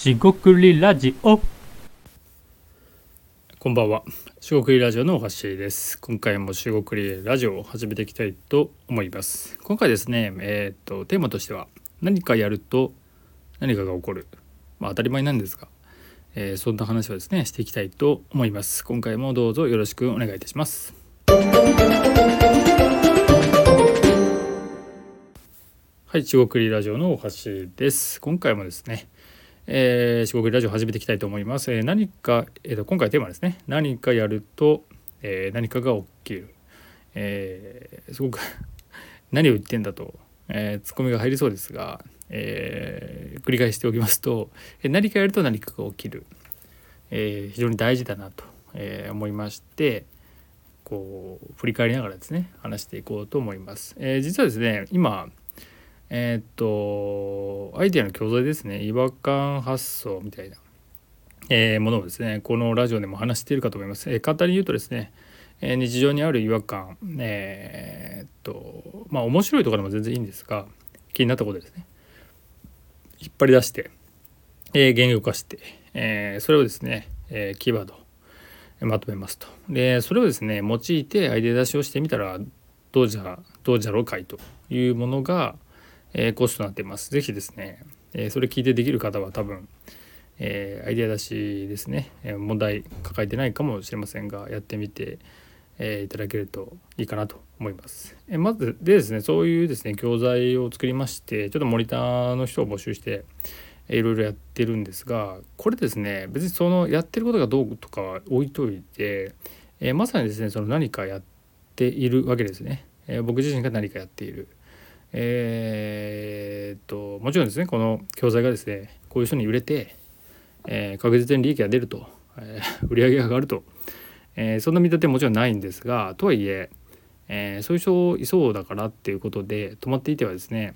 しごくりラジオこんばんは。しごくりラジオのおはしです。今回もしごくりラジオを始めていきたいと思います。今回ですね、えっ、とテーマとしては何かやると何かが起こる。まあ当たり前なんですが、えーそんな話をですねしていきたいと思います。今回もどうぞよろしくお願いいたします。はい、しごくりラジオのおはしです。今回もですね、え、四国ラジオ始めていきたいと思います。えー何か、えーと今回テーマですね。何かやると、えー何かが起きる。えーすごく 何を言ってんだと、えーツッコミが入りそうですが、えー繰り返しておきますと、えー何かやると何かが起きる。えー非常に大事だなと、えー思いまして、こう振り返りながらですね話していこうと思います。えー実はですね今えーっとアイデアの教材ですね違和感発想みたいな、えーものをですねこのラジオでも話しているかと思います。えー簡単に言うとですね、えー日常にある違和感えーっとまあ面白いとかでも全然いいんですが気になったことですね引っ張り出して、えー言語化して、えーそれをですね、えーキーワードまとめますと。でそれをですね用いてアイデア出しをしてみたらどうじゃどうじゃろうかいというものが、えーコースとなっています。ぜひですね、えそれ聞いてできる方は多分、えアイデア出しですね、え問題抱えてないかもしれませんがやってみて、えいただけるといいかなと思います。えまずでですねそういうですね教材を作りましてちょっとモニターの人を募集していろいろやってるんですがこれですね別にそのやってることがどうとかは置いといて、えーまさにですねその何かやっているわけですね、えー僕自身が何かやっている。えーともちろんですねこの教材がですねこういう人に売れて、えー確実に利益が出ると、えー 売り上げが上がると、えーそんな見立てもちろんないんですがとはいええーそういう人いそうだからっていうことで止まっていてはですね、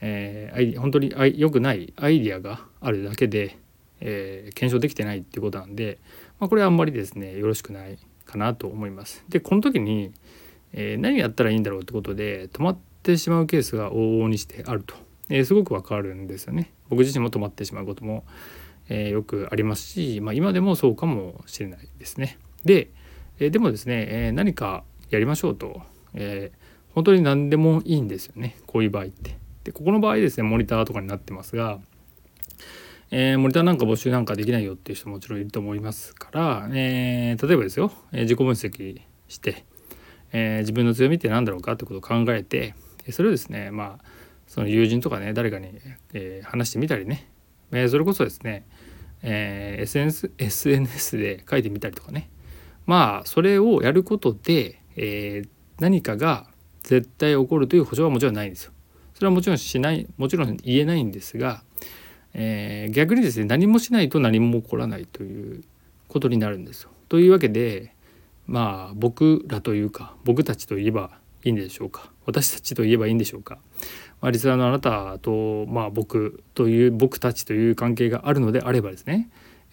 えー本当にあ良くないアイディアがあるだけで、えー検証できてないっていうことなんで、まあ、これはあんまりですねよろしくないかなと思います。でこの時に、え何やったらいいんだろうってことで止まっててしまうケースが往々にしてあると、えーすごくわかるんですよね。僕自身も止まってしまうことも、えーよくありますし、まあ、今でもそうかもしれないですね。で、えーでもですね、え何かやりましょうと、えー本当に何でもいいんですよねこういう場合って。でここの場合ですねモニターとかになってますが、えモニターなんか募集なんかできないよっていう人ももちろんいると思いますから、え例えばですよ、え自己分析して、え自分の強みって何だろうかってことを考えてそれをですねまあその友人とかね誰かに、えー話してみたりね、えそれこそですね、えー SNS, SNS で書いてみたりとかねまあそれをやることで、えー何かが絶対起こるという保証はもちろんないんですよ。それはもちろんしないもちろん言えないんですが、えー逆にですね何もしないと何も起こらないということになるんですよ。というわけでまあ僕らというか僕たちといえばいいんでしょうか？私たちといえばいいんでしょうか、まあ、リスナーのあなたと、まあ、僕という僕たちという関係があるのであればですね。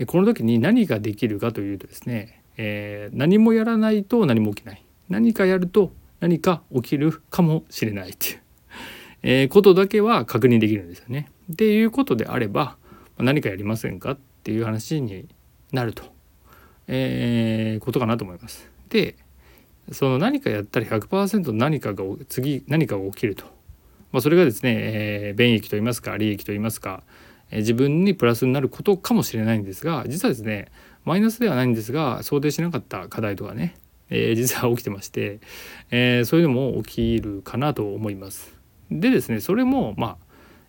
この時に何ができるかというとですね、えー何もやらないと何も起きない。何かやると何か起きるかもしれないっていう、えことだけは確認できるんですよね。っていうことであれば何かやりませんか？っていう話になると、えーことかなと思います。でその何かやったら100%何かが次何かが起きると、まあ、それがですね、えー便益といいますか利益といいますか、えー自分にプラスになることかもしれないんですが実はですねマイナスではないんですが想定しなかった課題とかね、えー実は起きてまして、えーそういうのも起きるかなと思います。でですねそれもまあ、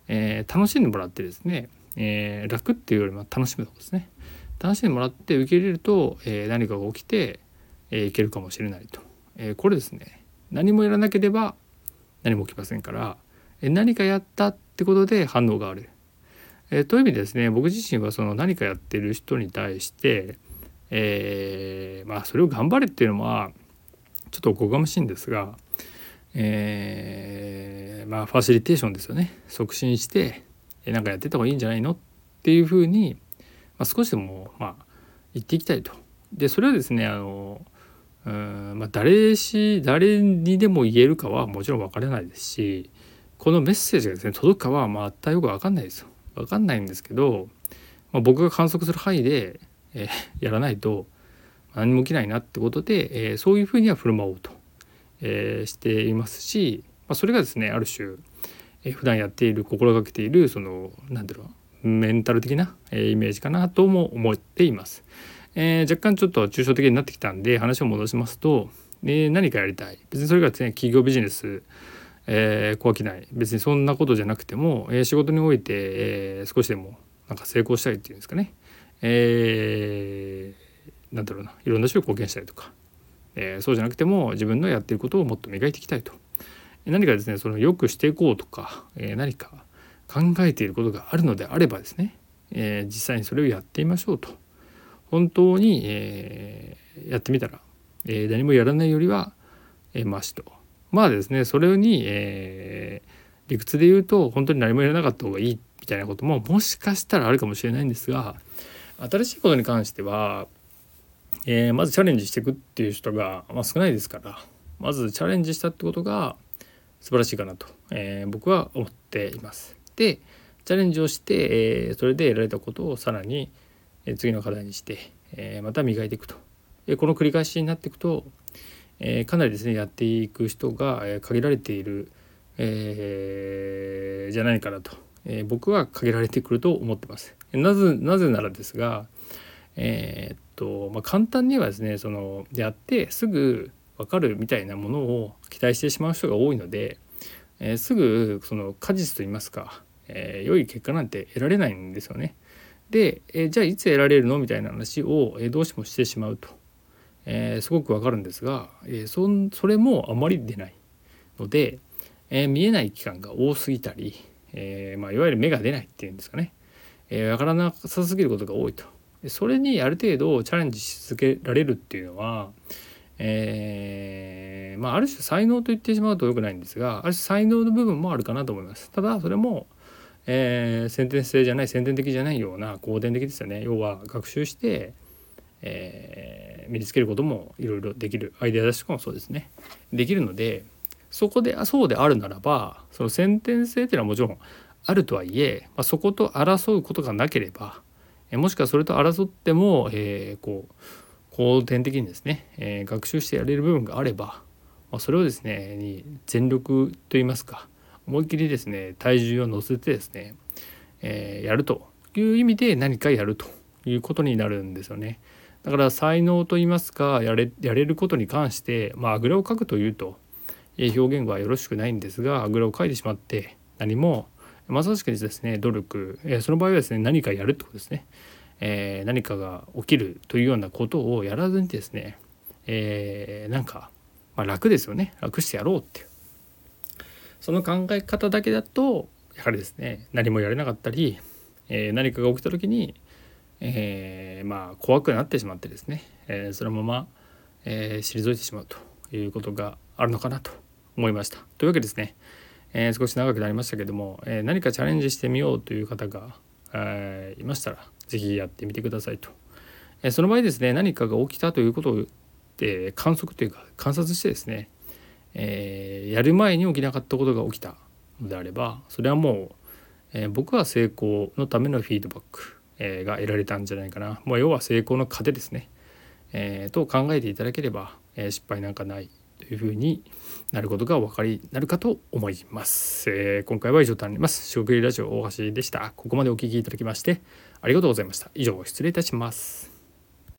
えー楽しんでもらってですね、えー楽っていうよりも楽しむとことですね。楽しんでもらって受け入れると、えー何かが起きて、えーいけるかもしれないと、えーこれですね。何もやらなければ何も起きませんから、えー何かやったってことで反応がある、えーという意味でですね僕自身はその何かやってる人に対して、えまあそれを頑張れっていうのはちょっとおこがましいんですが、えーまあファシリテーションですよね。促進してえなんかやってた方がいいんじゃないのっていうふうに、まあ、少しでもまあ言っていきたいと。でそれはですねあのまあ誰し誰にでも言えるかはもちろん分からないですしこのメッセージがですね届くかはまたよく分かんないですよ。分かんないんですけどまあ、僕が観測する範囲で、え、やらないと何も起きないなってことで、えー、そういうふうには振る舞おうと、えー、していますし、まあ、それがですねある種、えー、普段やっている心がけているその何だろうのメンタル的な、えー、イメージかなとも思っています。えー、若干ちょっと抽象的になってきたんで話を戻しますと、えー、何かやりたい。別にそれがですね企業ビジネスえー、怖きない。別にそんなことじゃなくても、えー、仕事において、えー、少しでもなんか成功したいっていうんですかね、えー、なんだろうな。いろんな人に貢献したりとか、えー、そうじゃなくても自分のやってることをもっと磨いていきたいと。何かですねその良くしていこうとか、えー、何か考えていることがあるのであればですね、えー、実際にそれをやってみましょうと。本当に、えー、やってみたら、えー、何もやらないよりは、えー、マシとまあですねそれに、えー、理屈で言うと本当に何もやらなかった方がいいみたいなことももしかしたらあるかもしれないんですが新しいことに関しては、えー、まずチャレンジしていくっていう人が、まあ、少ないですからまずチャレンジしたってことが素晴らしいかなと、えー、僕は思っています。でチャレンジをして、え、それで得られたことをさらに次の課題にして、えまた磨いていくと。でこの繰り返しになっていくとえ、かなりですねやっていく人が、限られている、え、じゃないかなと、え、僕は限られてくると思ってます。なぜなぜならですが、えー、っとまあ、簡単にはですねそのやってすぐ分かるみたいなものを期待してしまう人が多いので、えー、すぐその果実といいますか、えー、良い結果なんて得られないんですよね。で、え、じゃあいつ得られるの？みたいな話を、えどうしてもしてしまうと。えー、すごくわかるんですが、えー、そそれもあまり出ないので、えー、見えない期間が多すぎたり、えまあ、いわゆる目が出ないっていうんですかね、え分からなさすぎることが多いと。それにある程度チャレンジし続けられるっていうのは、えまあ、ある種才能と言ってしまうと良くないんですがある種才能の部分もあるかなと思います。ただそれもえー、先天性じゃない先天的じゃないような後天的ですよね。要は学習して、えー、身につけることもいろいろできるアイデア出しとかもそうですね。できるのでそこでそうであるならばその先天性っていうのはもちろんあるとはいえ、まあ、そこと争うことがなければ、えもしくはそれと争っても、えー、こう後天的にですね、え、学習してやれる部分があれば、まあ、それをですねに全力といいますか思いっきりですね体重を乗せてですね、えー、やるという意味で何かやるということになるんですよね。だから才能といいますかやれやれることに関してまああぐらをかくというと表現はよろしくないんですがあぐらをかいてしまって何もまさしくですね努力、えその場合はですね何かやるってことですね、えー、何かが起きるというようなことをやらずにですね、えー、なんか、まあ、楽ですよね。楽してやろうっていう。その考え方だけだとやはりですね何もやれなかったり、えー、何かが起きた時にえー、まあ怖くなってしまってですね、えー、そのまま、え、退いてしまうということがあるのかなと思いました。というわけですね、え少し長くなりましたけども、え何かチャレンジしてみようという方が、えいましたら是非やってみてくださいと。えその場合ですね何かが起きたということを、え観測というか観察してですね、えやる前に起きなかったことが起きたのであればそれはもう、え僕は成功のためのフィードバックえー、が得られたんじゃないかな、まあ、要は成功の糧ですね、えー、と考えていただければ、えー、失敗なんかないというふうになることがお分かりになるかと思います、えー、今回は以上となります。食リラジオ大橋でした。ここまでお聴きいただきましてありがとうございました。以上失礼いたします。